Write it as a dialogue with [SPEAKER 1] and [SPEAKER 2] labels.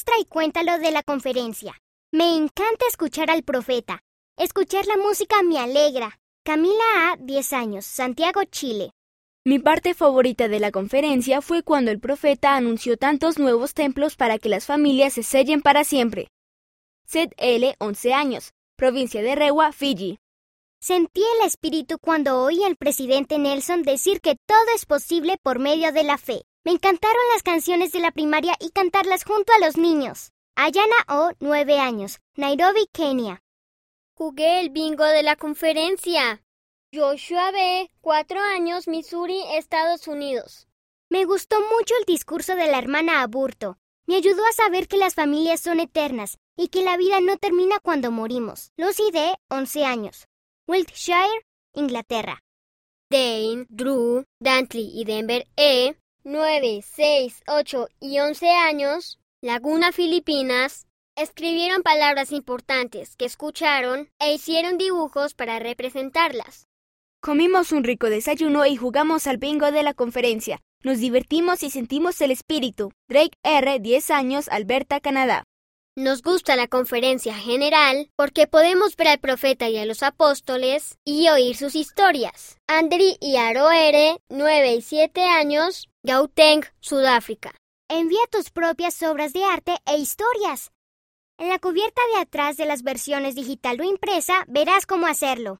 [SPEAKER 1] maestra y cuéntalo de la conferencia. Me encanta escuchar al profeta. Escuchar la música me alegra. Camila A, 10 años, Santiago, Chile.
[SPEAKER 2] Mi parte favorita de la conferencia fue cuando el profeta anunció tantos nuevos templos para que las familias se sellen para siempre. Sed L, 11 años, provincia de Rewa, Fiji.
[SPEAKER 1] Sentí el espíritu cuando oí al presidente Nelson decir que todo es posible por medio de la fe. Me encantaron las canciones de la primaria y cantarlas junto a los niños. Ayana O, 9 años, Nairobi, Kenia.
[SPEAKER 3] Jugué el bingo de la conferencia. Joshua B., 4 años, Missouri, Estados Unidos.
[SPEAKER 1] Me gustó mucho el discurso de la hermana Aburto. Me ayudó a saber que las familias son eternas y que la vida no termina cuando morimos. Lucy D., 11 años, Wiltshire, Inglaterra.
[SPEAKER 3] Dane, Drew, Dantley y Denver E., 9, 6, 8 y 11 años, Laguna, Filipinas, escribieron palabras importantes que escucharon e hicieron dibujos para representarlas.
[SPEAKER 2] Comimos un rico desayuno y jugamos al bingo de la conferencia. Nos divertimos y sentimos el espíritu. Drake R., 10 años, Alberta, Canadá.
[SPEAKER 3] Nos gusta la conferencia general porque podemos ver al profeta y a los apóstoles y oír sus historias. Andri y Aro R., 9 y 7 años, Gauteng, Sudáfrica.
[SPEAKER 1] Envía tus propias obras de arte e historias. En la cubierta de atrás de las versiones digital o impresa verás cómo hacerlo.